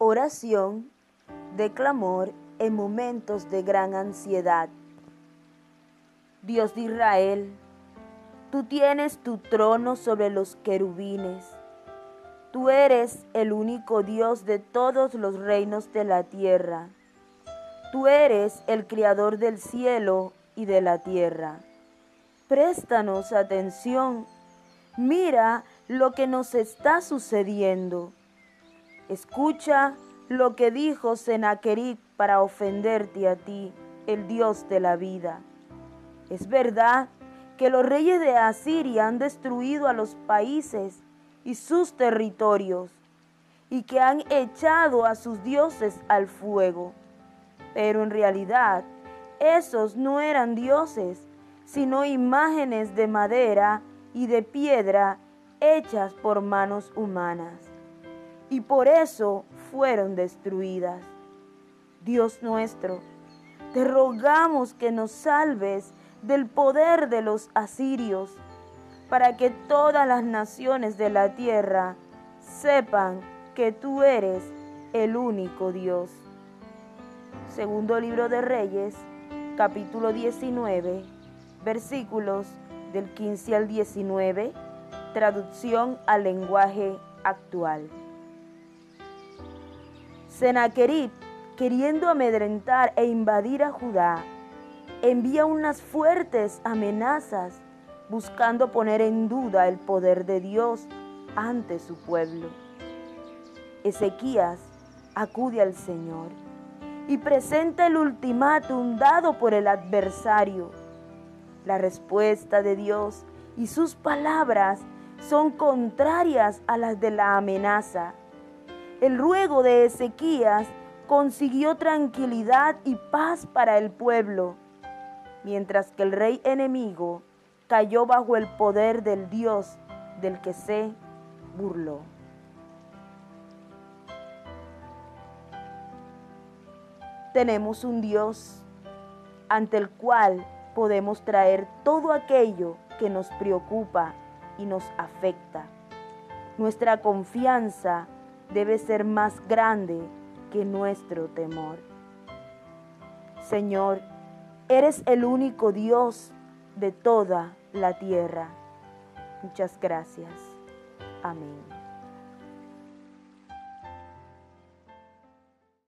Oración de clamor en momentos de gran ansiedad. Dios de Israel, tú tienes tu trono sobre los querubines. Tú eres el único Dios de todos los reinos de la tierra. Tú eres el Creador del cielo y de la tierra. Préstanos atención. Mira lo que nos está sucediendo. Escucha lo que dijo Sennacherib para ofenderte a ti, el Dios de la vida. Es verdad que los reyes de Asiria han destruido a los países y sus territorios, y que han echado a sus dioses al fuego. Pero en realidad, esos no eran dioses, sino imágenes de madera y de piedra hechas por manos humanas y por eso fueron destruidas. Dios nuestro, te rogamos que nos salves del poder de los asirios, para que todas las naciones de la tierra sepan que tú eres el único Dios. Segundo libro de Reyes, capítulo 19, versículos del 15 al 19, traducción al lenguaje actual. Sennacherib, queriendo amedrentar e invadir a Judá, envía unas fuertes amenazas buscando poner en duda el poder de Dios ante su pueblo. Ezequías acude al Señor y presenta el ultimátum dado por el adversario. La respuesta de Dios y sus palabras son contrarias a las de la amenaza el ruego de Ezequías consiguió tranquilidad y paz para el pueblo, mientras que el rey enemigo cayó bajo el poder del Dios del que se burló. Tenemos un Dios ante el cual podemos traer todo aquello que nos preocupa y nos afecta. Nuestra confianza debe ser más grande que nuestro temor. Señor, eres el único Dios de toda la tierra. Muchas gracias. Amén.